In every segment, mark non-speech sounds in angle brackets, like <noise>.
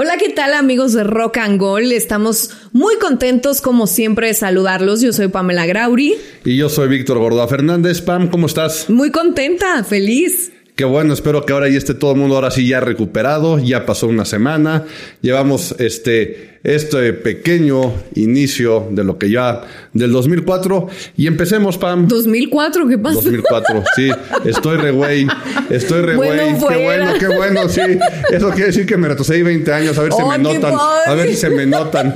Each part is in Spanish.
Hola, ¿qué tal amigos de Rock and Gold? Estamos muy contentos como siempre de saludarlos. Yo soy Pamela Grauri. Y yo soy Víctor Gordoa Fernández. Pam, ¿cómo estás? Muy contenta, feliz. Qué bueno, espero que ahora ya esté todo el mundo ahora sí ya recuperado, ya pasó una semana, llevamos este, este pequeño inicio de lo que ya, del 2004, y empecemos, Pam. 2004, ¿qué pasa? 2004, sí, estoy re güey, estoy re güey, Bueno, qué bueno, qué bueno, sí, eso quiere decir que me retrocedí 20 años, a ver si ¡Oh, me notan, a ver si se me notan.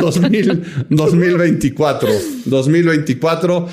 2000, 2024, 2024,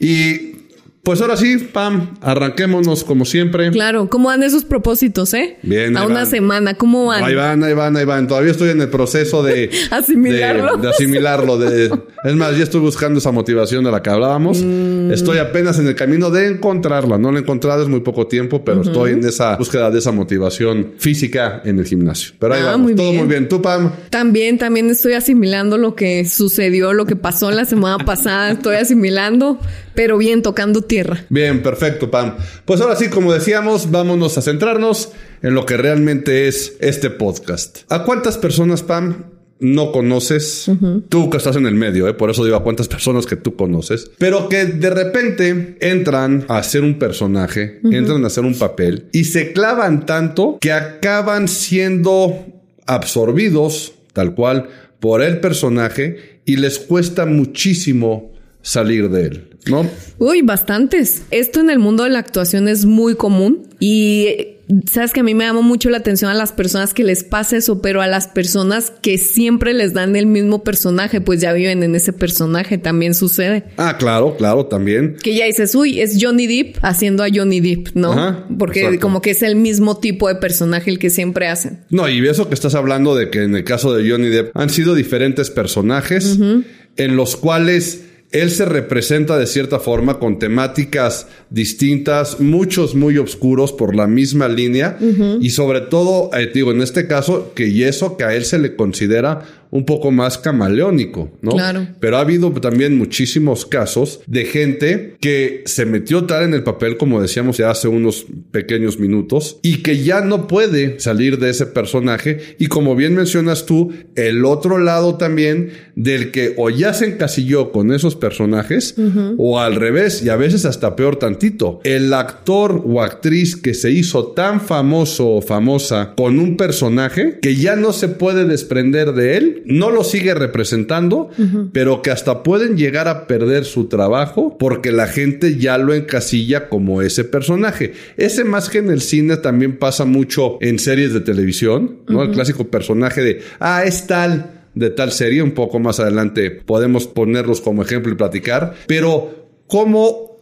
y pues ahora sí, Pam, arranquémonos como siempre. Claro, ¿cómo van esos propósitos, eh? Bien, A una van. semana, ¿cómo van? Ahí van, ahí van, ahí van. Todavía estoy en el proceso de <laughs> Asimilarlo. De, de asimilarlo. De, es más, ya estoy buscando esa motivación de la que hablábamos. Mm. Estoy apenas en el camino de encontrarla. No la he encontrado, es muy poco tiempo, pero estoy en esa búsqueda de esa motivación física en el gimnasio. Pero ahí Ah, vamos. muy Todo bien. muy bien. ¿Tú, Pam? También, también estoy asimilando lo que sucedió, lo que pasó la semana pasada. Estoy asimilando, pero bien, tocando tierra. Bien, perfecto, Pam. Pues ahora sí, como decíamos, vámonos a centrarnos en lo que realmente es este podcast. ¿A cuántas personas, Pam, no conoces? Tú que estás en el medio, ¿eh? por eso digo a cuántas personas que tú conoces, pero que de repente entran a hacer un personaje, entran a hacer un papel y se clavan tanto que acaban siendo absorbidos, tal cual, por el personaje y les cuesta muchísimo salir de él, ¿no? Uy, bastantes. Esto en el mundo de la actuación es muy común y sabes que a mí me llama mucho la atención a las personas que les pasa eso, pero a las personas que siempre les dan el mismo personaje, pues ya viven en ese personaje, también sucede. Ah, claro, claro, también. Que ya dices, uy, es Johnny Depp haciendo a Johnny Depp, ¿no? Ajá, Porque exacto. como que es el mismo tipo de personaje el que siempre hacen. No, y eso que estás hablando de que en el caso de Johnny Depp han sido diferentes personajes en los cuales él se representa de cierta forma con temáticas distintas, muchos muy oscuros por la misma línea y sobre todo, eh, digo, en este caso, que y eso que a él se le considera un poco más camaleónico, ¿no? Claro. Pero ha habido también muchísimos casos de gente que se metió tal en el papel, como decíamos ya hace unos pequeños minutos, y que ya no puede salir de ese personaje. Y como bien mencionas tú, el otro lado también del que o ya se encasilló con esos personajes, o al revés, y a veces hasta peor tantito, el actor o actriz que se hizo tan famoso o famosa con un personaje que ya no se puede desprender de él, no lo sigue representando, pero que hasta pueden llegar a perder su trabajo porque la gente ya lo encasilla como ese personaje. Ese más que en el cine también pasa mucho en series de televisión, ¿no? El clásico personaje de, ah, es tal de tal serie, un poco más adelante podemos ponerlos como ejemplo y platicar, pero ¿cómo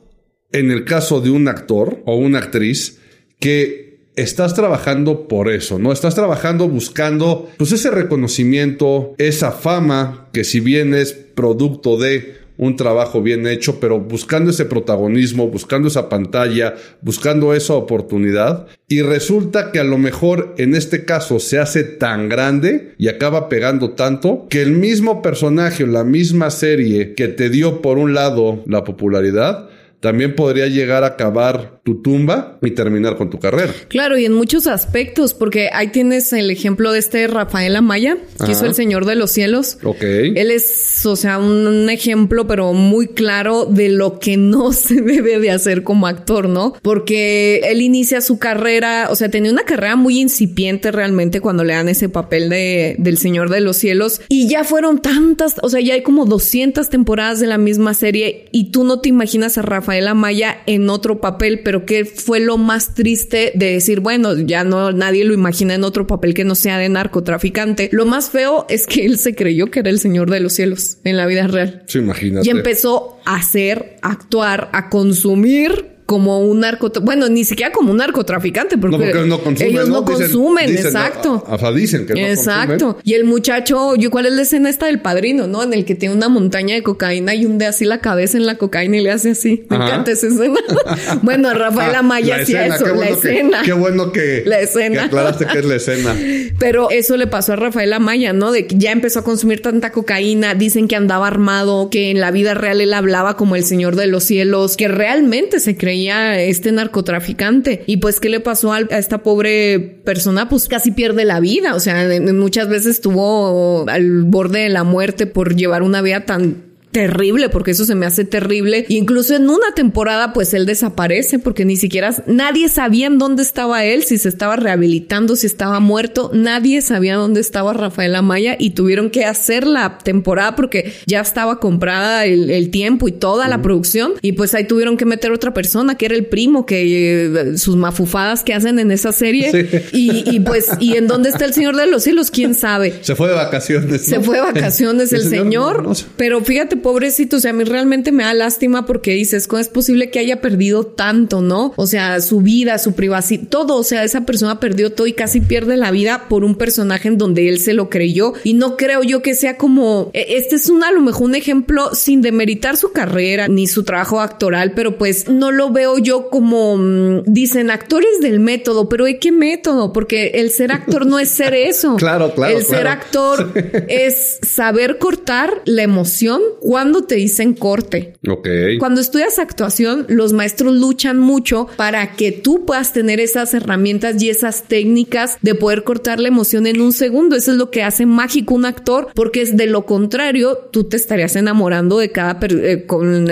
en el caso de un actor o una actriz que estás trabajando por eso, ¿no? Estás trabajando buscando pues ese reconocimiento, esa fama que si bien es producto de un trabajo bien hecho, pero buscando ese protagonismo, buscando esa pantalla, buscando esa oportunidad. Y resulta que a lo mejor en este caso se hace tan grande y acaba pegando tanto que el mismo personaje o la misma serie que te dio por un lado la popularidad, también podría llegar a acabar tu tumba y terminar con tu carrera. Claro, y en muchos aspectos, porque ahí tienes el ejemplo de este Rafael Amaya, que Ajá. hizo El Señor de los Cielos. Ok. Él es, o sea, un ejemplo, pero muy claro de lo que no <laughs> se debe de hacer como actor, ¿no? Porque él inicia su carrera, o sea, tenía una carrera muy incipiente realmente cuando le dan ese papel de, del Señor de los Cielos. Y ya fueron tantas, o sea, ya hay como 200 temporadas de la misma serie y tú no te imaginas a Rafael Amaya en otro papel, pero que fue lo más triste de decir, bueno, ya no, nadie lo imagina en otro papel que no sea de narcotraficante. Lo más feo es que él se creyó que era el Señor de los Cielos en la vida real. Sí, imagínate. Y empezó a hacer, a actuar, a consumir como un narcotraficante. Bueno, ni siquiera como un narcotraficante, porque, No, porque no consumen. ellos no consumen, dicen, exacto. o sea, dicen que no Exacto. consumen. Y el muchacho, yo, ¿cuál es la escena esta del padrino, no? En el que tiene una montaña de cocaína y hunde así la cabeza en la cocaína y le hace así. Me Ajá. encanta esa escena. <laughs> bueno, Rafael Ah, Amaya la hacía eso, la que- escena. qué bueno que, La escena. que aclaraste que es la escena. <laughs> Pero eso le pasó a Rafael Amaya, ¿no? De que ya empezó a consumir tanta cocaína, dicen que andaba armado, que en la vida real él hablaba como el Señor de los Cielos, que realmente se creía este narcotraficante. Y pues, ¿qué le pasó a esta pobre persona? Pues casi pierde la vida. O sea, muchas veces estuvo al borde de la muerte por llevar una vida tan terrible, porque eso se me hace terrible. incluso en una temporada, pues él desaparece porque ni siquiera nadie sabía en dónde estaba él, si se estaba rehabilitando, si estaba muerto. Nadie sabía dónde estaba Rafael Amaya y tuvieron que hacer la temporada porque ya estaba comprada el, tiempo y toda la producción. Y pues ahí tuvieron que meter otra persona que era el primo, que eh, sus mafufadas que hacen en esa serie. Y, pues, ¿y en dónde está el Señor de los Cielos? ¿Quién sabe? Se fue de vacaciones. Se fue de vacaciones el, señor. Pero fíjate, pobrecito, o sea, a mí realmente me da lástima porque dices, ¿cómo es posible que haya perdido tanto, no? O sea, su vida, su privacidad, todo, o sea, esa persona perdió todo y casi pierde la vida por un personaje en donde él se lo creyó y no creo yo que sea como, e, este es un, a lo mejor un ejemplo sin demeritar su carrera ni su trabajo actoral, pero pues no lo veo yo como, mm, dicen actores del método, pero ¿de qué método? Porque el ser actor no es ser eso. <laughs> claro, claro. El ser actor <laughs> es saber cortar la emoción cuando te dicen corte. Ok. Cuando estudias actuación, los maestros luchan mucho para que tú puedas tener esas herramientas y esas técnicas de poder cortar la emoción en un segundo. Eso es lo que hace mágico un actor, porque es de lo contrario, tú te estarías enamorando de cada eh, con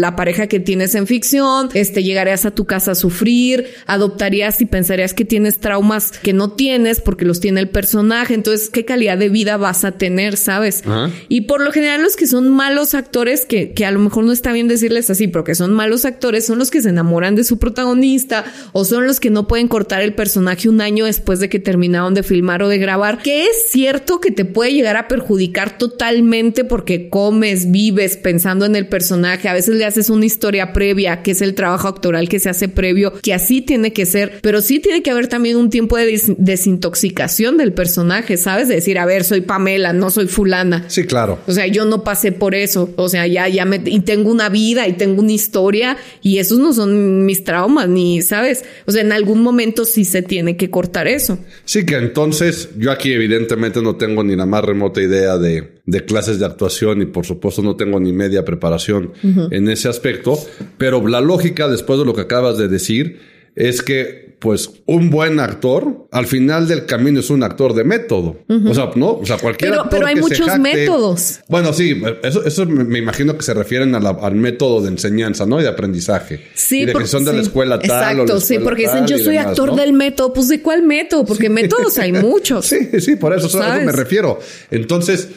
la pareja que tienes en ficción, este llegarías a tu casa a sufrir, adoptarías y pensarías que tienes traumas que no tienes porque los tiene el personaje. Entonces, ¿qué calidad de vida vas a tener, sabes? Y por lo general los que son malos actores que, que a lo mejor no está bien decirles así, pero que son malos actores, son los que se enamoran de su protagonista o son los que no pueden cortar el personaje un año después de que terminaron de filmar o de grabar, que es cierto que te puede llegar a perjudicar totalmente porque comes, vives pensando en el personaje, a veces le haces una historia previa, que es el trabajo actoral que se hace previo, que así tiene que ser, pero sí tiene que haber también un tiempo de desintoxicación del personaje, ¿sabes? De decir, a ver, soy Pamela, no soy fulana. Sí, claro. O sea, yo no pasé por eso o sea, ya, ya me, y tengo una vida y tengo una historia y esos no son mis traumas, ni, ¿sabes? O sea, en algún momento sí se tiene que cortar eso. Sí, que entonces yo aquí evidentemente no tengo ni la más remota idea de, de clases de actuación y por supuesto no tengo ni media preparación en ese aspecto, pero la lógica después de lo que acabas de decir es que, pues, un buen actor, al final del camino es un actor de método. O sea, no, o sea, cualquier pero, Pero hay muchos métodos. Bueno, sí, eso, eso me, imagino que se refieren al método de enseñanza, ¿no? Y de aprendizaje. Sí, y de que son de la escuela tal. Exacto, sí, porque dicen yo soy actor del método. Pues, ¿de cuál método? Porque métodos hay <laughs> muchos. Sí, sí, por eso, eso, a eso me refiero. Entonces,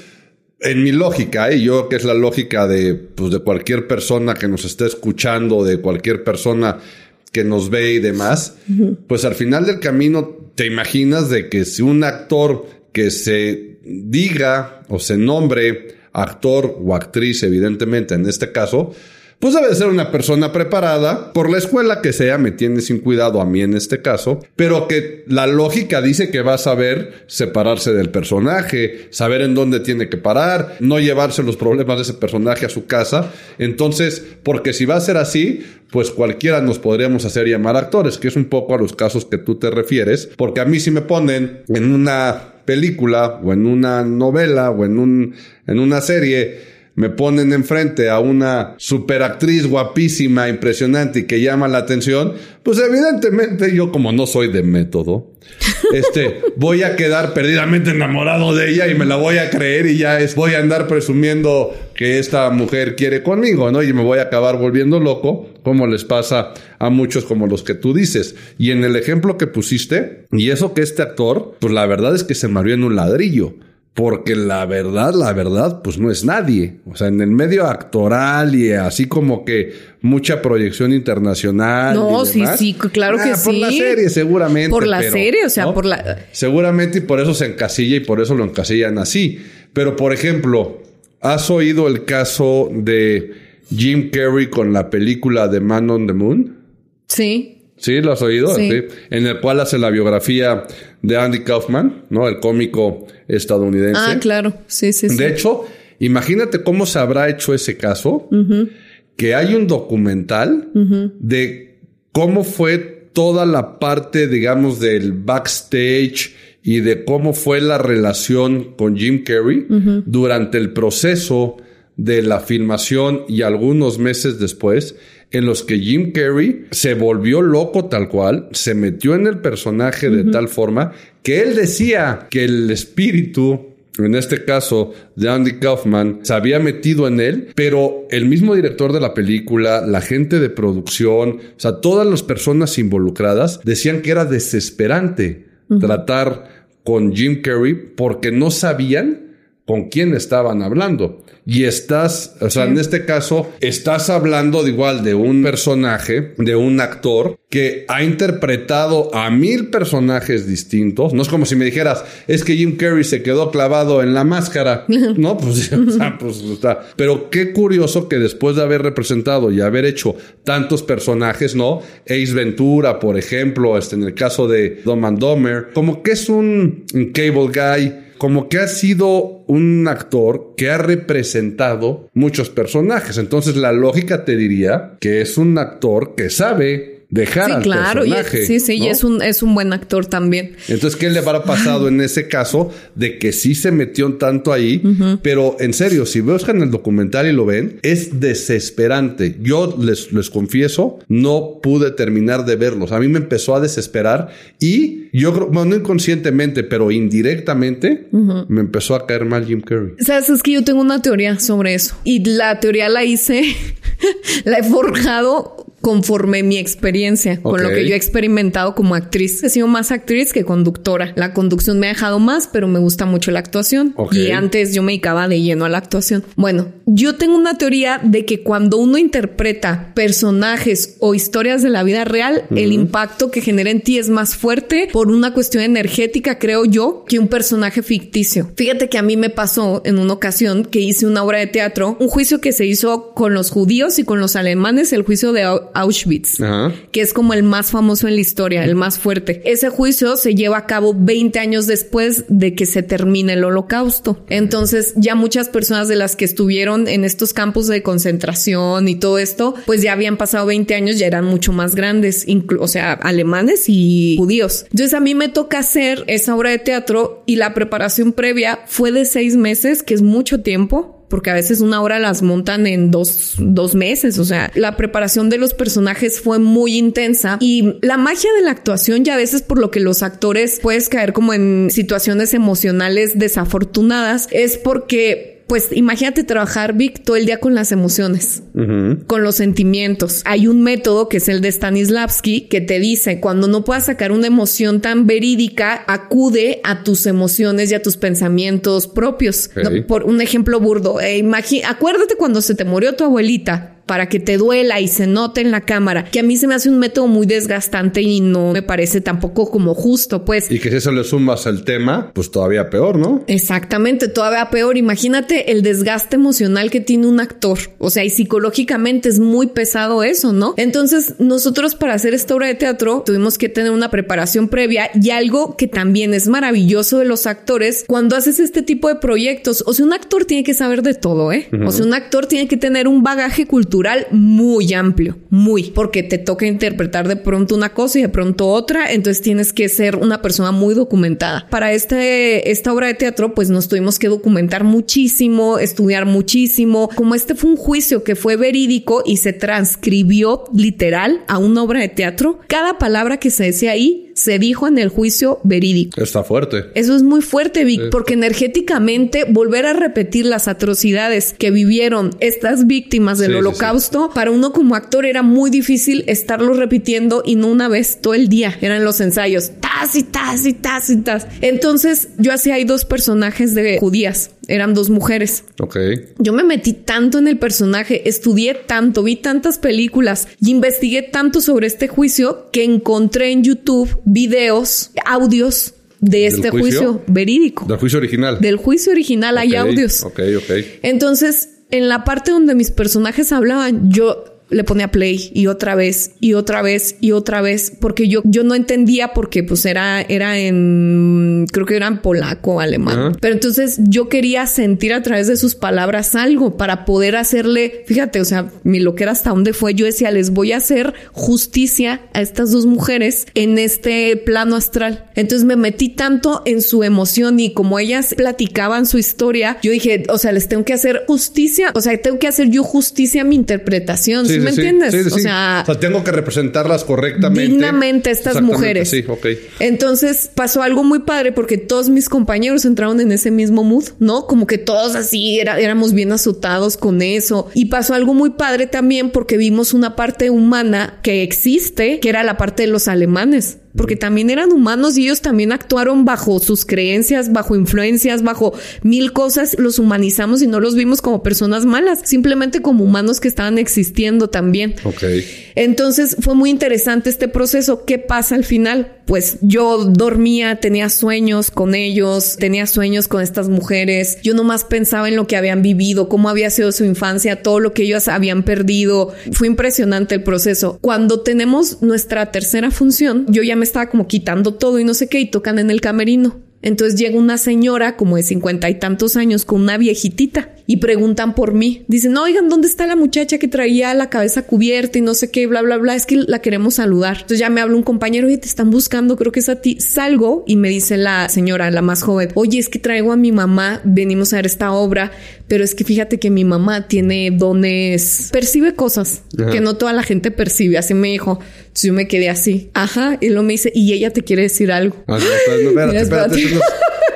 en mi lógica, y yo que es la lógica de, pues, de cualquier persona que nos esté escuchando, de cualquier persona que nos ve y demás, pues al final del camino te imaginas de que si un actor que se diga o se nombre actor o actriz, evidentemente en este caso, pues debe ser una persona preparada por la escuela que sea, me tiene sin cuidado a mí en este caso, pero que la lógica dice que va a saber separarse del personaje, saber en dónde tiene que parar, no llevarse los problemas de ese personaje a su casa. Entonces, porque si va a ser así, pues cualquiera nos podríamos hacer llamar actores, que es un poco a los casos que tú te refieres, porque a mí si me ponen en una película o en una novela o en un en una serie me ponen enfrente a una superactriz guapísima, impresionante y que llama la atención, pues evidentemente yo como no soy de método, <laughs> este, voy a quedar perdidamente enamorado de ella y me la voy a creer y ya es, voy a andar presumiendo que esta mujer quiere conmigo, ¿no? Y me voy a acabar volviendo loco, como les pasa a muchos como los que tú dices. Y en el ejemplo que pusiste, y eso que este actor, pues la verdad es que se marió en un ladrillo. Porque la verdad, la verdad, pues no es nadie. O sea, en el medio actoral y así como que mucha proyección internacional. No, sí, sí, claro que sí. Por la serie, seguramente. Por la serie, o sea, por la. Seguramente y por eso se encasilla y por eso lo encasillan así. Pero, por ejemplo, ¿has oído el caso de Jim Carrey con la película de Man on the Moon? Sí. Sí, lo has oído, sí. En el cual hace la biografía de Andy Kaufman, ¿no? El cómico estadounidense. Ah, claro. Sí, sí, sí. De hecho, imagínate cómo se habrá hecho ese caso, que hay un documental de cómo fue toda la parte, digamos, del backstage y de cómo fue la relación con Jim Carrey durante el proceso de la filmación y algunos meses después en los que Jim Carrey se volvió loco tal cual, se metió en el personaje de tal forma que él decía que el espíritu en este caso de Andy Kaufman, se había metido en él, pero el mismo director de la película, la gente de producción, o sea, todas las personas involucradas decían que era desesperante tratar con Jim Carrey porque no sabían con quién estaban hablando y estás, o sea, en este caso, estás hablando de igual de un personaje, de un actor que ha interpretado a mil personajes distintos. No es como si me dijeras, es que Jim Carrey se quedó clavado en la máscara. <laughs> no, <laughs> pues, o sea, pues está. Pero qué curioso que después de haber representado y haber hecho tantos personajes, ¿no? Ace Ventura, por ejemplo, este, en el caso de Dom and Domer, como que es un cable guy como que ha sido un actor que ha representado muchos personajes. Entonces la lógica te diría que es un actor que sabe dejar sí, claro, sí, sí, y es un, es un buen actor también. Entonces, ¿qué le habrá pasado en ese caso de que sí se metió tanto ahí? Pero en serio, si buscan el documental y lo ven, es desesperante. Yo les, les confieso, no pude terminar de verlos. A mí me empezó a desesperar y yo creo, bueno, no inconscientemente, pero indirectamente, me empezó a caer mal Jim Carrey. Sabes, es que yo tengo una teoría sobre eso y la teoría la hice, <laughs> la he forjado conforme mi experiencia, con lo que yo he experimentado como actriz. He sido más actriz que conductora. La conducción me ha dejado más, pero me gusta mucho la actuación. Y antes yo me dedicaba de lleno a la actuación. Bueno, yo tengo una teoría de que cuando uno interpreta personajes o historias de la vida real, el impacto que genera en ti es más fuerte por una cuestión energética, creo yo, que un personaje ficticio. Fíjate que a mí me pasó en una ocasión que hice una obra de teatro, un juicio que se hizo con los judíos y con los alemanes, el juicio de Auschwitz, que es como el más famoso en la historia, el más fuerte. Ese juicio se lleva a cabo 20 años después de que se termine el holocausto. Entonces ya muchas personas de las que estuvieron en estos campos de concentración y todo esto, pues ya habían pasado 20 años, ya eran mucho más grandes, o sea, alemanes y judíos. Entonces a mí me toca hacer esa obra de teatro y la preparación previa fue de seis meses, que es mucho tiempo porque a veces una hora las montan en dos, dos meses. O sea, la preparación de los personajes fue muy intensa y la magia de la actuación ya a veces por lo que los actores puedes caer como en situaciones emocionales desafortunadas es porque pues imagínate trabajar, Vic, todo el día con las emociones, con los sentimientos. Hay un método que es el de Stanislavski que te dice, cuando no puedas sacar una emoción tan verídica, acude a tus emociones y a tus pensamientos propios. por un ejemplo burdo, eh, acuérdate cuando se te murió tu abuelita para que te duela y se note en la cámara, que a mí se me hace un método muy desgastante y no me parece tampoco como justo, pues. Y que si eso le sumas al tema, pues todavía peor, ¿no? Exactamente, todavía peor. Imagínate el desgaste emocional que tiene un actor. O sea, y psicológicamente es muy pesado eso, ¿no? Entonces, nosotros para hacer esta obra de teatro tuvimos que tener una preparación previa y algo que también es maravilloso de los actores cuando haces este tipo de proyectos. O sea, un actor tiene que saber de todo, ¿eh? O sea, un actor tiene que tener un bagaje cultural muy amplio, muy, porque te toca interpretar de pronto una cosa y de pronto otra, entonces tienes que ser una persona muy documentada. Para este, esta obra de teatro, pues nos tuvimos que documentar muchísimo, estudiar muchísimo. Como este fue un juicio que fue verídico y se transcribió literal a una obra de teatro, cada palabra que se decía ahí se dijo en el juicio verídico. Está fuerte. Eso es muy fuerte, Vic, porque energéticamente volver a repetir las atrocidades que vivieron estas víctimas del holocausto, para uno como actor era muy difícil estarlo repitiendo y no una vez todo el día. Eran los ensayos, tas y tas y tas y tas. Entonces yo hacía ahí dos personajes de judías eran dos mujeres. Ok. Yo me metí tanto en el personaje, estudié tanto, vi tantas películas y investigué tanto sobre este juicio que encontré en YouTube videos, audios de este juicio? verídico. Del juicio original. Del juicio original hay audios. Ok, ok. Entonces, en la parte donde mis personajes hablaban, yo le ponía play y otra vez y otra vez y otra vez porque yo, yo no entendía porque pues era, era en, creo que era en polaco, alemán. Pero entonces yo quería sentir a través de sus palabras algo para poder hacerle, fíjate, o sea, mi lo que era hasta dónde fue, yo decía, les voy a hacer justicia a estas dos mujeres en este plano astral. Entonces me metí tanto en su emoción y como ellas platicaban su historia, yo dije, o sea, les tengo que hacer justicia, o sea, tengo que hacer yo justicia a mi interpretación, ¿sí, me entiendes? o, sea, tengo que representarlas correctamente. Dignamente estas mujeres. Sí, ok. Entonces pasó algo muy padre porque todos mis compañeros entraron en ese mismo mood, ¿no? Como que todos así era, éramos bien azotados con eso. Y pasó algo muy padre también porque vimos una parte humana que existe, que era la parte de los alemanes porque también eran humanos y ellos también actuaron bajo sus creencias, bajo influencias, bajo mil cosas. Los humanizamos y no los vimos como personas malas, simplemente como humanos que estaban existiendo también. Ok. Entonces fue muy interesante este proceso. ¿Qué pasa al final? Pues yo dormía, tenía sueños con ellos, tenía sueños con estas mujeres. Yo nomás pensaba en lo que habían vivido, cómo había sido su infancia, todo lo que ellos habían perdido. Fue impresionante el proceso. Cuando tenemos nuestra tercera función, yo ya me estaba como quitando todo y no sé qué, y tocan en el camerino. Entonces llega una señora como de cincuenta y tantos años con una viejitita y preguntan por mí. Dicen, oigan, ¿dónde está la muchacha que traía la cabeza cubierta y no sé qué, bla, bla, bla? Es que la queremos saludar. Entonces ya me habla un compañero, y te están buscando, creo que es a ti. Salgo y me dice la señora, la más joven, oye, es que traigo a mi mamá, venimos a ver esta obra, pero es que fíjate que mi mamá tiene dones, percibe cosas que no toda la gente percibe. Así me dijo. Entonces yo me quedé así. Ajá. Y luego me dice, y ella te quiere decir algo. Ah, no, espérate, <laughs> espérate.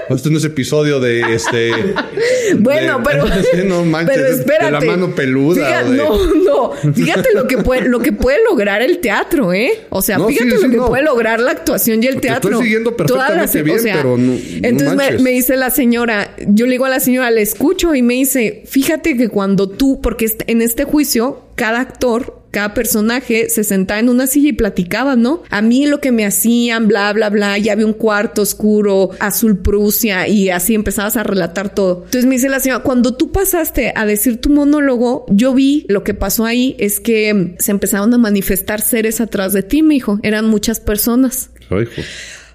Esto no es episodio de este. <laughs> bueno, pero. <laughs> pero espérate. De la mano peluda. No, no. Fíjate lo que puede, lo que puede lograr el teatro, ¿eh? O sea, fíjate lo que puede lograr la actuación y el teatro. estoy siguiendo perfectamente bien, pero no. Entonces me, me, dice la señora, yo le digo a la señora, le escucho y me dice, fíjate que cuando tú, porque en este juicio, cada actor cada personaje se sentaba en una silla y platicaba, ¿no? A mí lo que me hacían, bla, bla, bla, ya había un cuarto oscuro, azul Prusia y así empezabas a relatar todo. Entonces me dice la señora, cuando tú pasaste a decir tu monólogo, yo vi lo que pasó ahí es que se empezaron a manifestar seres atrás de ti, mi hijo. Eran muchas personas. Ay,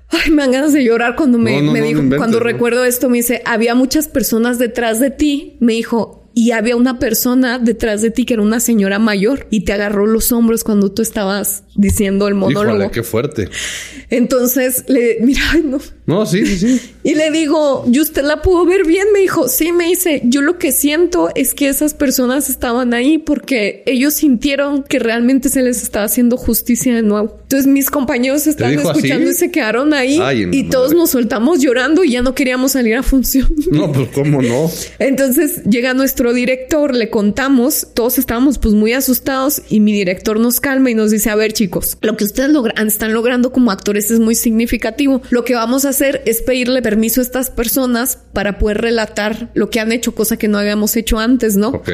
Ay, me dan ganas de llorar cuando me, dijo, cuando recuerdo esto, me dice, había muchas personas detrás de ti. Me dijo, y había una persona detrás de ti que era una señora mayor y te agarró los hombros cuando tú estabas diciendo el monólogo. Híjole, qué fuerte. Entonces le, mira, no. No, sí, sí, sí. Y le digo, ¿y usted la pudo ver bien? Me dijo, sí, me dice, yo lo que siento es que esas personas estaban ahí porque ellos sintieron que realmente se les estaba haciendo justicia de nuevo. Entonces mis compañeros estaban escuchando y se quedaron ahí y todos nos soltamos llorando y ya no queríamos salir a función. <laughs> No, pues cómo no. Entonces llega nuestro director, le contamos, todos estábamos pues muy asustados y mi director nos calma y nos dice, a ver chicos, lo que ustedes logran, están logrando como actores es muy significativo. Lo que vamos a hacer es pedirle permiso a estas personas para poder relatar lo que han hecho, cosa que no habíamos hecho antes, ¿no?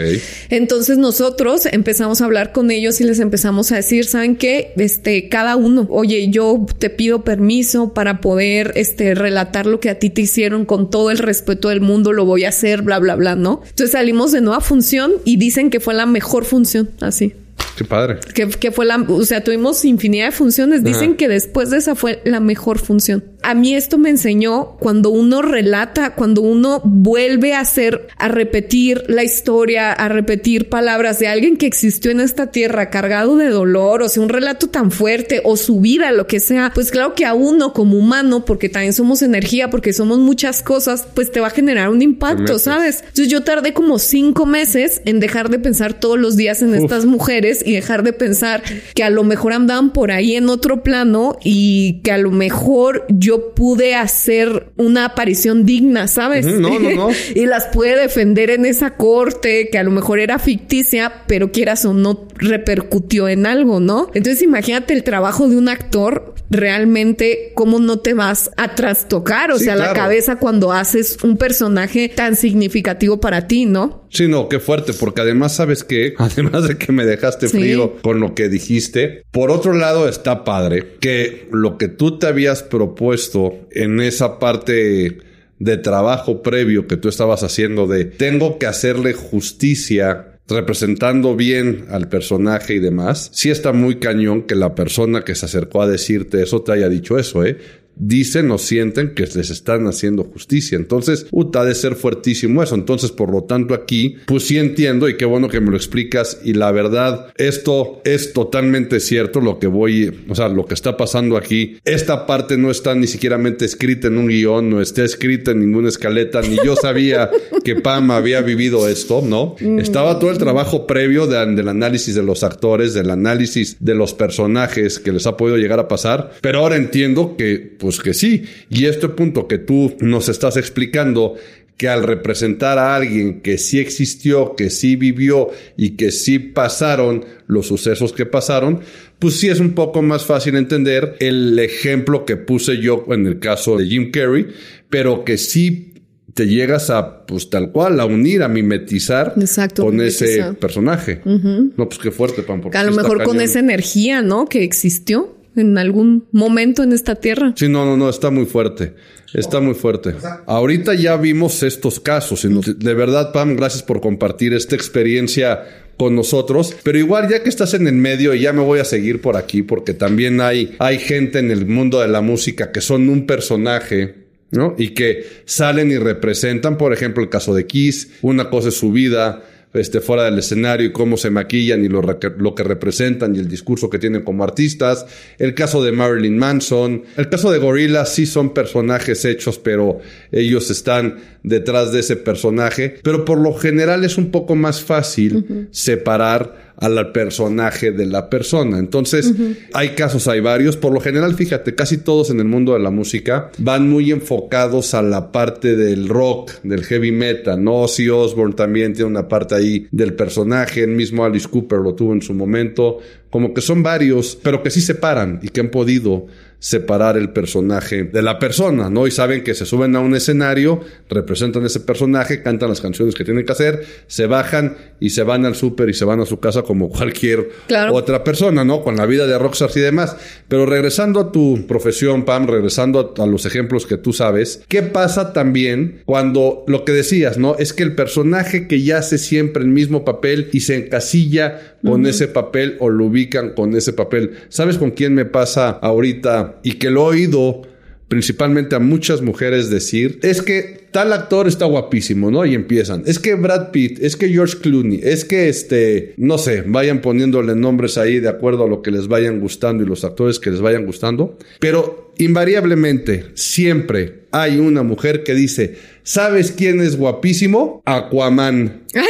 Entonces nosotros empezamos a hablar con ellos y les empezamos a decir, ¿saben qué? Este, cada uno, oye, yo te pido permiso para poder, este, relatar lo que a ti te hicieron con todo el respeto del mundo, lo voy a hacer, bla, bla, bla, ¿no? Entonces salimos de nueva función y dicen que fue la mejor función, así. Qué padre. Que, fue la, o sea, tuvimos infinidad de funciones. Dicen que después de esa fue la mejor función. A mí esto me enseñó cuando uno relata, cuando uno vuelve a hacer, a repetir la historia, a repetir palabras de alguien que existió en esta tierra cargado de dolor, o sea, un relato tan fuerte, o su vida, lo que sea, pues claro que a uno como humano, porque también somos energía, porque somos muchas cosas, pues te va a generar un impacto, ¿sabes? Entonces yo tardé como cinco meses en dejar de pensar todos los días en estas mujeres y dejar de pensar que a lo mejor andaban por ahí en otro plano y que a lo mejor yo pude hacer una aparición digna, ¿sabes? No, no, no. <laughs> y las pude defender en esa corte que a lo mejor era ficticia, pero quieras o no repercutió en algo, ¿no? Entonces imagínate el trabajo de un actor realmente cómo no te vas a trastocar, o sea, la cabeza cuando haces un personaje tan significativo para ti, ¿no? Sí, no, qué fuerte, porque además sabes que, <laughs> además de que me dejaste frío con lo que dijiste, por otro lado está padre que lo que tú te habías propuesto en esa parte de trabajo previo que tú estabas haciendo de tengo que hacerle justicia representando bien al personaje y demás, sí está muy cañón que la persona que se acercó a decirte eso te haya dicho eso, ¿eh? Dicen o sienten que les están haciendo justicia. Entonces, uta de ser fuertísimo eso. Entonces, por lo tanto, aquí, pues sí entiendo y qué bueno que me lo explicas. Y la verdad, esto es totalmente cierto lo que voy, o sea, lo que está pasando aquí. Esta parte no está ni siquiera escrita en un guion, no está escrita en ninguna escaleta, ni yo sabía <laughs> que Pam había vivido esto, ¿no? Mm. Estaba todo el trabajo previo del análisis de los actores, del análisis de los personajes que les ha podido llegar a pasar, pero ahora entiendo que pues que sí. Y este punto que tú nos estás explicando, que al representar a alguien que sí existió, que sí vivió y que sí pasaron los sucesos que pasaron, pues sí es un poco más fácil entender el ejemplo que puse yo en el caso de Jim Carrey, pero que sí te llegas a, pues tal cual, a unir, a mimetizar con ese personaje. No, pues qué fuerte, Pam. A lo mejor con esa energía, ¿no? Que existió en algún momento en esta tierra. Sí, no, no, no, está muy fuerte. Está muy fuerte. Ahorita ya vimos estos casos. De verdad, Pam, gracias por compartir esta experiencia con nosotros. Pero igual, ya que estás en el medio, y ya me voy a seguir por aquí, porque también hay, hay gente en el mundo de la música que son un personaje. ¿no? Y que salen y representan, por ejemplo, el caso de Kiss, una cosa es su vida, este, fuera del escenario y cómo se maquillan y lo, lo, que representan y el discurso que tienen como artistas. El caso de Marilyn Manson. El caso de Gorilla sí son personajes hechos, pero ellos están detrás de ese personaje. Pero por lo general es un poco más fácil separar al personaje de la persona. Entonces, hay casos, hay varios. Por lo general, fíjate, casi todos en el mundo de la música van muy enfocados a la parte del rock, del heavy metal, ¿no? Ozzy Osbourne también tiene una parte ahí del personaje, el mismo Alice Cooper lo tuvo en su momento. Como que son varios, pero que sí separan y que han podido separar el personaje de la persona, ¿no? Y saben que se suben a un escenario, representan ese personaje, cantan las canciones que tienen que hacer, se bajan y se van al súper y se van a su casa como <laughs> cualquier otra persona, ¿no? Con la vida de rockstars y demás. Pero regresando a tu profesión, Pam, regresando a, los ejemplos que tú sabes, ¿qué pasa también cuando lo que decías, ¿no? Es que el personaje que ya hace siempre el mismo papel y se encasilla con ese papel o lo ubican con ese papel. ¿Sabes con quién me pasa ahorita y que lo he oído principalmente a muchas mujeres decir, es que tal actor está guapísimo, ¿no? Y empiezan, es que Brad Pitt, es que George Clooney, es que este, no sé, vayan poniéndole nombres ahí de acuerdo a lo que les vayan gustando y los actores que les vayan gustando, pero invariablemente siempre hay una mujer que dice, ¿sabes quién es guapísimo? Aquaman. Ay,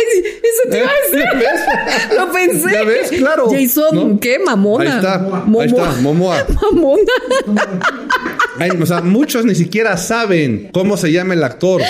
eso te iba a decir. ¿Ya Lo pensé. ¿Ya ves? Claro. Jason, ¿qué? Mamona. Ahí está. Ahí está. Momoa. <laughs> Mamona. Ay, o sea, muchos ni siquiera saben cómo se llama el actor.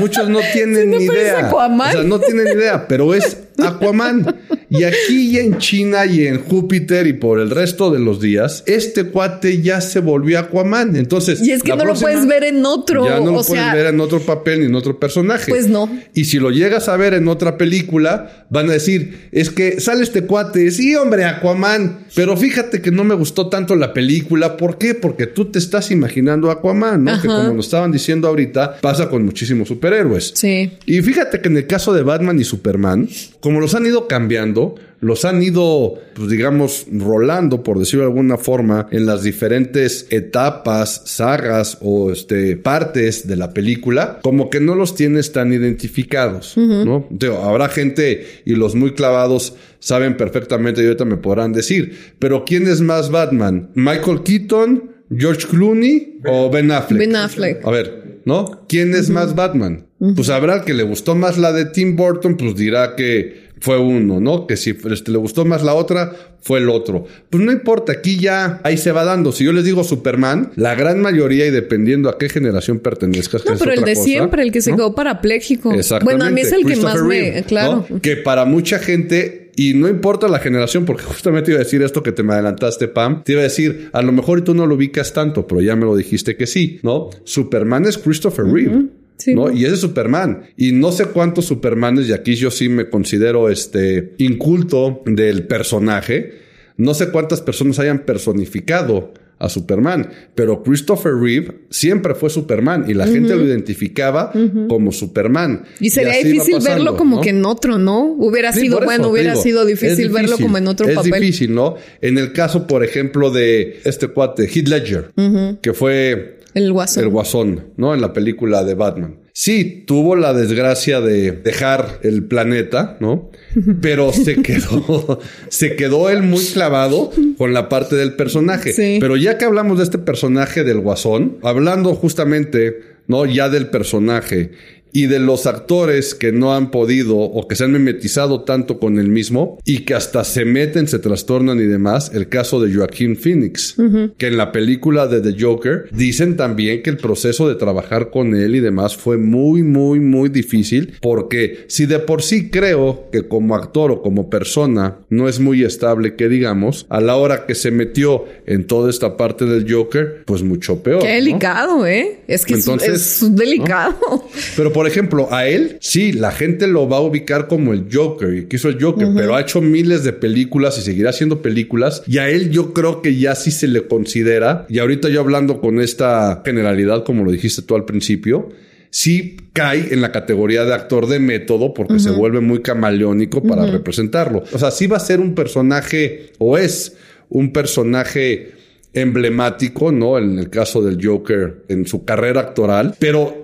Muchos no <laughs> tienen ni idea. O sea, no tienen idea, pero es Aquaman. Y aquí en China y en Júpiter y por el resto de los días, este cuate ya se volvió Aquaman. Entonces. Y es que no lo puedes ver en otro. Ya no lo puedes ver en otro papel ni en otro personaje. Pues no. Y si lo llegas a ver en otra película, van a decir, es que sale este cuate, sí, hombre, Aquaman. Pero fíjate que no me gustó tanto la película. ¿Por qué? Porque tú te estás imaginando Aquaman, ¿no? Que como nos estaban diciendo ahorita, pasa con muchísimos superhéroes. Sí. Y fíjate que en el caso de Batman y Superman, como los han ido cambiando, los han ido, pues digamos, rolando, por decirlo de alguna forma, en las diferentes etapas, sagas o este, partes de la película, como que no los tienes tan identificados, ¿no? habrá gente y los muy clavados saben perfectamente y ahorita me podrán decir, pero ¿quién es más Batman? ¿Michael Keaton? ¿George Clooney o Ben Affleck? Ben Affleck. A ver, ¿no? ¿Quién es más Batman? Pues habrá el que le gustó más la de Tim Burton, pues dirá que fue uno, ¿no? Que si este, le gustó más la otra, fue el otro. Pues no importa, aquí ya ahí se va dando. Si yo les digo Superman, la gran mayoría, y dependiendo a qué generación pertenezcas, no, pero el de siempre, el que se quedó parapléjico. Exactamente. Bueno, a mí es el que más me. Claro. Que para mucha gente y no importa la generación, porque justamente iba a decir esto que te me adelantaste, Pam. Te iba a decir, a lo mejor tú no lo ubicas tanto, pero ya me lo dijiste que sí, ¿no? Superman es Christopher Reeve. ¿no? Y ese es Superman. Y no sé cuántos Supermanes, y aquí yo sí me considero este inculto del personaje. No sé cuántas personas hayan personificado a Superman. Pero Christopher Reeve siempre fue Superman y la gente lo identificaba como Superman. Y sería difícil verlo como que en otro, ¿no? Hubiera sido, bueno, hubiera sido difícil, verlo como en otro papel. Es difícil, ¿no? En el caso, por ejemplo, de este cuate, Heath Ledger, que fue el guasón. El guasón, ¿no? En la película de Batman. Sí, tuvo la desgracia de dejar el planeta, ¿no? <laughs> Pero se quedó, se quedó él muy clavado con la parte del personaje. Sí. Pero ya que hablamos de este personaje del guasón, hablando justamente, ¿no? Ya del personaje y de los actores que no han podido o que se han mimetizado tanto con el mismo y que hasta se meten, se trastornan y demás, el caso de Joaquín Phoenix, que en la película de The Joker dicen también que el proceso de trabajar con él y demás fue muy, muy, muy difícil porque si de por sí creo que como actor o como persona no es muy estable, que digamos, a la hora que se metió en toda esta parte del Joker, pues mucho peor. Qué delicado, ¿eh? Es que es, delicado. Pero por ejemplo, a él, sí, la gente lo va a ubicar como el Joker y quiso el Joker, pero ha hecho miles de películas y seguirá haciendo películas. Y a él yo creo que ya sí se le considera, y ahorita yo hablando con esta generalidad, como lo dijiste tú al principio, sí cae en la categoría de actor de método porque se vuelve muy camaleónico para representarlo. O sea, sí va a ser un personaje o es un personaje emblemático, ¿no? En el caso del Joker en su carrera actoral, pero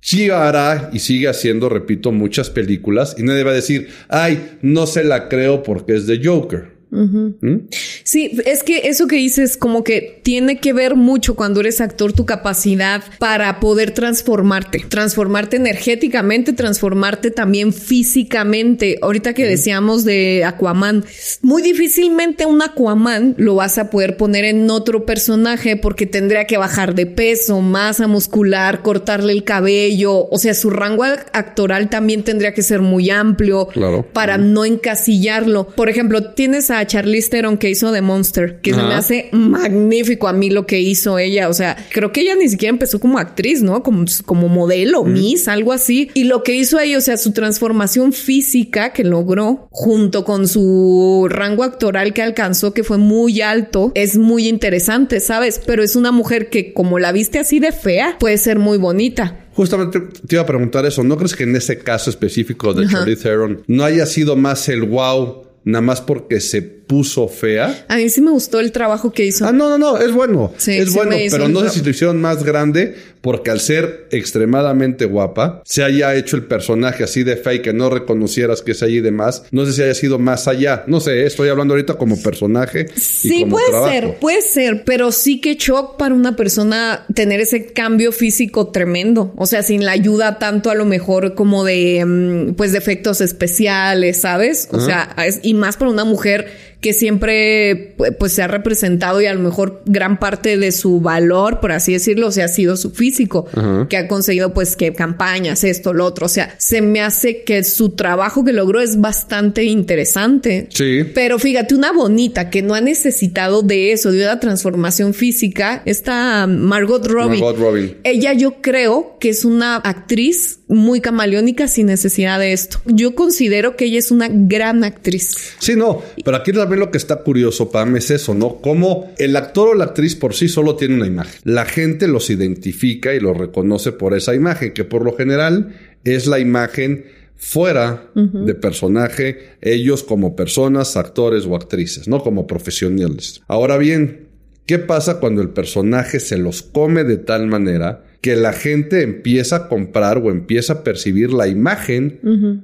sí hará y sigue haciendo, repito, muchas películas y nadie va a decir, ay, no se la creo porque es de Joker. ¿Mm? Sí, es que eso que dices como que tiene que ver mucho cuando eres actor tu capacidad para poder transformarte, transformarte energéticamente, transformarte también físicamente. Ahorita que decíamos de Aquaman, muy difícilmente un Aquaman lo vas a poder poner en otro personaje porque tendría que bajar de peso, masa muscular, cortarle el cabello, o sea, su rango actoral también tendría que ser muy amplio para no encasillarlo. Por ejemplo, tienes a Charlize Theron que hizo The Monster, que se me hace magnífico a mí lo que hizo ella. O sea, creo que ella ni siquiera empezó como actriz, ¿no? Como, como modelo, Miss, algo así. Y lo que hizo ella, o sea, su transformación física que logró junto con su rango actoral que alcanzó, que fue muy alto, es muy interesante, ¿sabes? Pero es una mujer que como la viste así de fea, puede ser muy bonita. Justamente te iba a preguntar eso. ¿No crees que en ese caso específico de Charlize Theron no haya sido más el wow nada más porque se puso fea. A mí sí me gustó el trabajo que hizo. Ah, no, no, no, es bueno. Sí, es bueno, pero no sé si lo hicieron más grande porque al ser extremadamente guapa, se haya hecho el personaje así de y que no reconocieras que es allí y demás. No sé si haya sido más allá. No sé, estoy hablando ahorita como personaje. Sí, puede ser, puede ser, pero sí que shock para una persona tener ese cambio físico tremendo. O sea, sin la ayuda tanto a lo mejor como de, mm, pues, de efectos especiales, ¿sabes? O sea, y más para una mujer que siempre pues se ha representado y a lo mejor gran parte de su valor, por así decirlo, o sea, ha sido su físico, que ha conseguido pues que campañas, esto, lo otro, o sea, se me hace que su trabajo que logró es bastante interesante. Sí. Pero fíjate, una bonita que no ha necesitado de eso, de una transformación física, esta Margot Robbie. Margot Robbie. Ella yo creo que es una actriz muy camaleónica sin necesidad de esto. Yo considero que ella es una gran actriz. Sí, no, pero aquí también lo que está curioso, Pam, es eso, ¿no? Como el actor o la actriz por sí solo tiene una imagen. La gente los identifica y los reconoce por esa imagen, que por lo general es la imagen fuera de personaje, ellos como personas, actores o actrices, ¿no? Como profesionales. Ahora bien, ¿qué pasa cuando el personaje se los come de tal manera que la gente empieza a comprar o empieza a percibir la imagen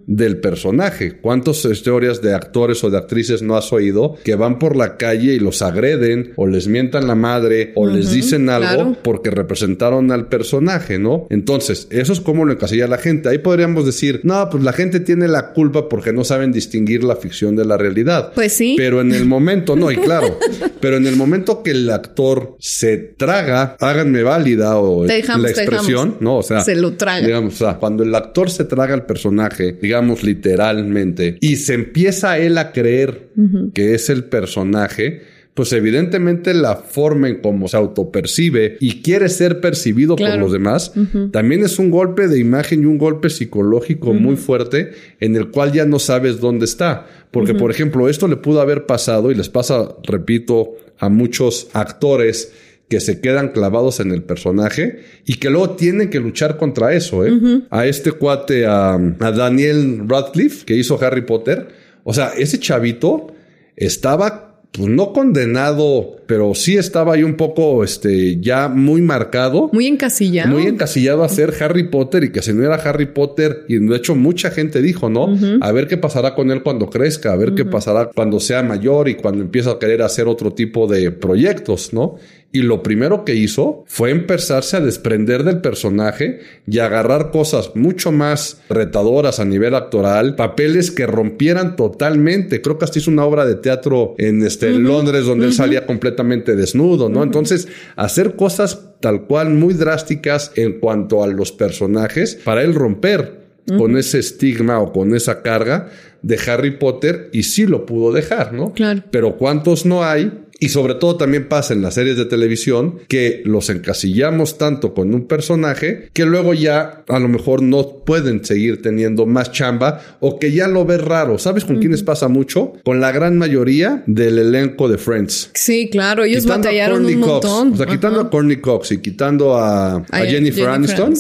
del personaje. ¿Cuántas historias de actores o de actrices no has oído que van por la calle y los agreden o les mientan la madre o les dicen algo porque representaron al personaje, ¿no? Entonces, eso es como lo encasilla la gente. Ahí podríamos decir, no, pues la gente tiene la culpa porque no saben distinguir la ficción de la realidad. Pues sí. Pero en el <laughs> momento, no, y claro, pero en el momento que el actor se traga, háganme válida o expresión, ¿no? O sea, se lo traga. Digamos, o sea, cuando el actor se traga el personaje, digamos literalmente, y se empieza él a creer que es el personaje, pues evidentemente la forma en cómo se autopercibe y quiere ser percibido por los demás, también es un golpe de imagen y un golpe psicológico muy fuerte en el cual ya no sabes dónde está. Porque, por ejemplo, esto le pudo haber pasado y les pasa, repito, a muchos actores que se quedan clavados en el personaje y que luego tienen que luchar contra eso, ¿eh? A este cuate, a, a Daniel Radcliffe, que hizo Harry Potter. O sea, ese chavito estaba pues no condenado, pero sí estaba ahí un poco, este, ya muy marcado. Muy encasillado. Muy encasillado a ser Harry Potter y que si no era Harry Potter, y de hecho mucha gente dijo, ¿no? A ver qué pasará con él cuando crezca, a ver qué pasará cuando sea mayor y cuando empieza a querer hacer otro tipo de proyectos, ¿no? Y lo primero que hizo fue empezarse a desprender del personaje y agarrar cosas mucho más retadoras a nivel actoral, papeles que rompieran totalmente. Creo que hasta hizo una obra de teatro en este, Londres donde él salía completamente desnudo, ¿no? Entonces, hacer cosas tal cual muy drásticas en cuanto a los personajes para él romper con ese estigma o con esa carga de Harry Potter y sí lo pudo dejar, ¿no? Claro. Pero ¿cuántos no hay y sobre todo también pasa en las series de televisión que los encasillamos tanto con un personaje que luego ya a lo mejor no pueden seguir teniendo más chamba o que ya lo ves raro. ¿Sabes con quiénes pasa mucho? Con la gran mayoría del elenco de Friends. Sí, claro, ellos batallaron un montón. O sea, quitando a Courtney Cox y quitando a, Jennifer, Aniston,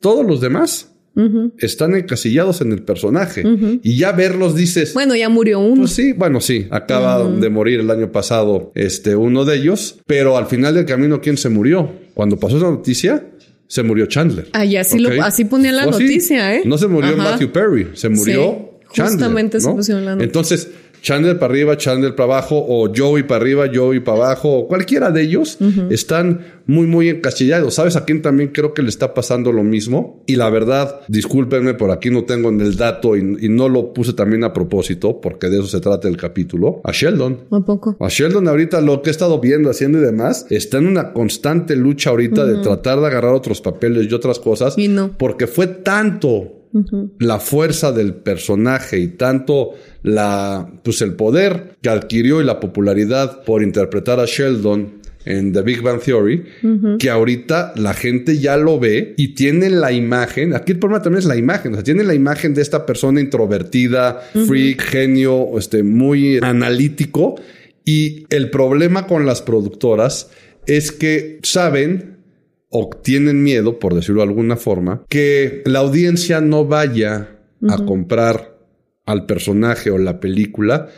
todos los demás están encasillados en el personaje. Y ya verlos dices. Bueno, ya murió uno. Pues sí, bueno, sí. Acaba de morir el año pasado este, uno de ellos. Pero al final del camino, ¿quién se murió? Cuando pasó esa noticia, se murió Chandler. Ah, así, lo, así ponía la noticia, ¿eh? No se murió Matthew Perry, se murió Chandler. Justamente se pusieron la noticia. Entonces, Chandler para arriba, Chandler para abajo, o Joey para arriba, Joey para abajo, o cualquiera de ellos están muy, muy encasillados. ¿Sabes a quién también creo que le está pasando lo mismo? Y la verdad, discúlpenme, por aquí no tengo en el dato y, no lo puse también a propósito, porque de eso se trata el capítulo. A Sheldon. ¿A poco? A Sheldon ahorita lo que he estado viendo, haciendo y demás, está en una constante lucha ahorita de tratar de agarrar otros papeles y otras cosas. Y no. Porque fue tanto la fuerza del personaje y tanto la, pues el poder que adquirió y la popularidad por interpretar a Sheldon en The Big Bang Theory, que ahorita la gente ya lo ve y tiene la imagen, aquí el problema también es la imagen, o sea, tiene la imagen de esta persona introvertida, freak, genio, este, muy analítico, y el problema con las productoras es que saben o tienen miedo, por decirlo de alguna forma, que la audiencia no vaya a comprar al personaje o la película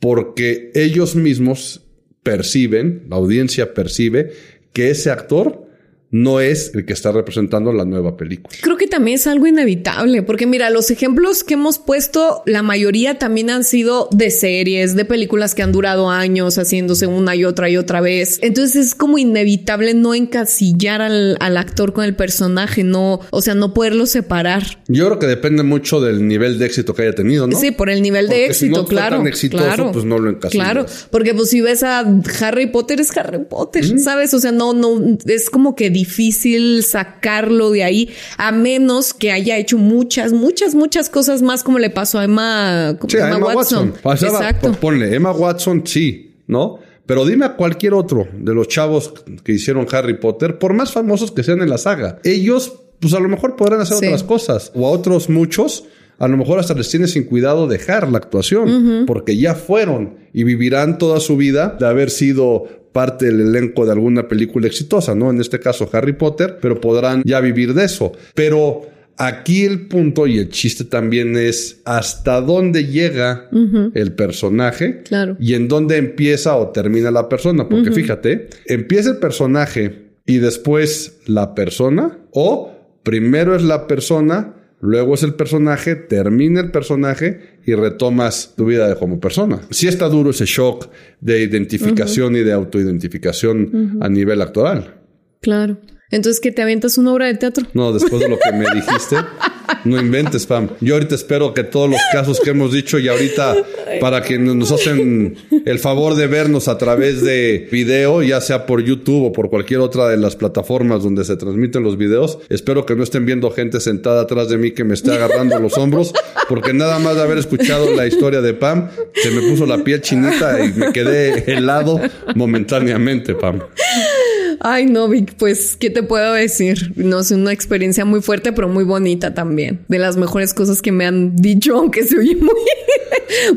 porque ellos mismos perciben, la audiencia percibe que ese actor no es el que está representando la nueva película. Creo que también es algo inevitable, porque mira, los ejemplos que hemos puesto, la mayoría también han sido de series, de películas que han durado años haciéndose una y otra y otra vez. Entonces es como inevitable no encasillar al, actor con el personaje, no, o sea, no poderlo separar. Yo creo que depende mucho del nivel de éxito que haya tenido, ¿no? Sí, por el nivel de éxito, claro. Tan exitoso, claro, pues no lo encasillas. Claro, porque pues si ves a Harry Potter es Harry Potter, ¿sabes? O sea, no, no, es como que difícil sacarlo de ahí, a menos que haya hecho muchas, muchas, muchas cosas más como le pasó a Emma, Emma, Watson. Exacto. ponle, Emma Watson sí, ¿no? Pero dime a cualquier otro de los chavos que hicieron Harry Potter, por más famosos que sean en la saga, ellos, pues a lo mejor podrán hacer otras cosas, o a otros muchos, a lo mejor hasta les tiene sin cuidado dejar la actuación, porque ya fueron y vivirán toda su vida de haber sido parte del elenco de alguna película exitosa, ¿no? En este caso Harry Potter, pero podrán ya vivir de eso. Pero aquí el punto y el chiste también es hasta dónde llega el personaje claro. y en dónde empieza o termina la persona. Porque fíjate, empieza el personaje y después la persona o primero es la persona luego es el personaje, termina el personaje y retomas tu vida como persona. Sí está duro ese shock de identificación y de autoidentificación a nivel actoral. Claro. Entonces, ¿que te avientas una obra de teatro? No, después de lo que me dijiste, no inventes, Pam. Yo ahorita espero que todos los casos que hemos dicho y ahorita para que nos hacen el favor de vernos a través de video, ya sea por YouTube o por cualquier otra de las plataformas donde se transmiten los videos, espero que no estén viendo gente sentada atrás de mí que me esté agarrando los hombros, porque nada más de haber escuchado la historia de Pam, se me puso la piel chinita y me quedé helado momentáneamente, Pam. Ay, no, Vic, pues, ¿qué te puedo decir? No sé, una experiencia muy fuerte, pero muy bonita también. De las mejores cosas que me han dicho, <laughs> aunque se oye muy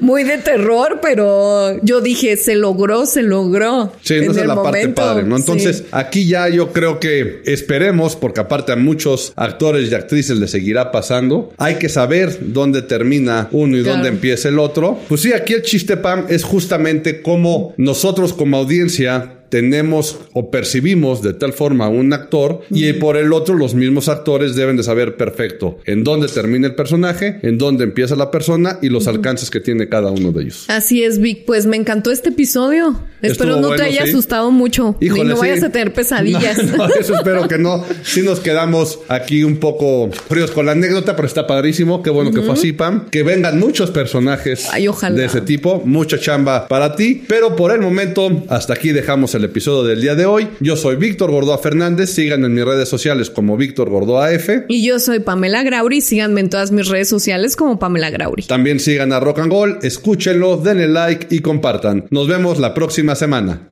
muy de terror, pero yo dije, se logró, se logró. Sí, no es la parte padre, ¿no? Entonces, aquí ya yo creo que esperemos, porque aparte a muchos actores y actrices les seguirá pasando, hay que saber dónde termina uno y dónde empieza el otro. Pues sí, aquí el chiste, Pam, es justamente cómo nosotros como audiencia tenemos o percibimos de tal forma un actor y por el otro los mismos actores deben de saber perfecto en dónde termina el personaje, en dónde empieza la persona y los alcances que tiene cada uno de ellos. Así es, Vic. Pues me encantó este episodio. espero no te haya asustado mucho y no vayas a tener pesadillas. <laughs> eso espero que no. Sí nos quedamos aquí un poco fríos con la anécdota, pero está padrísimo. Qué bueno que fue así, Pam. Que vengan muchos personajes de ese tipo. Mucha chamba para ti. Pero por el momento, hasta aquí dejamos el episodio del día de hoy. Yo soy Víctor Gordoa Fernández. Síganme en mis redes sociales como Víctor Gordoa F. Y yo soy Pamela Grauri. Síganme en todas mis redes sociales como Pamela Grauri. También sigan a Rock and Roll. Escúchenlo, denle like y compartan. Nos vemos la próxima semana.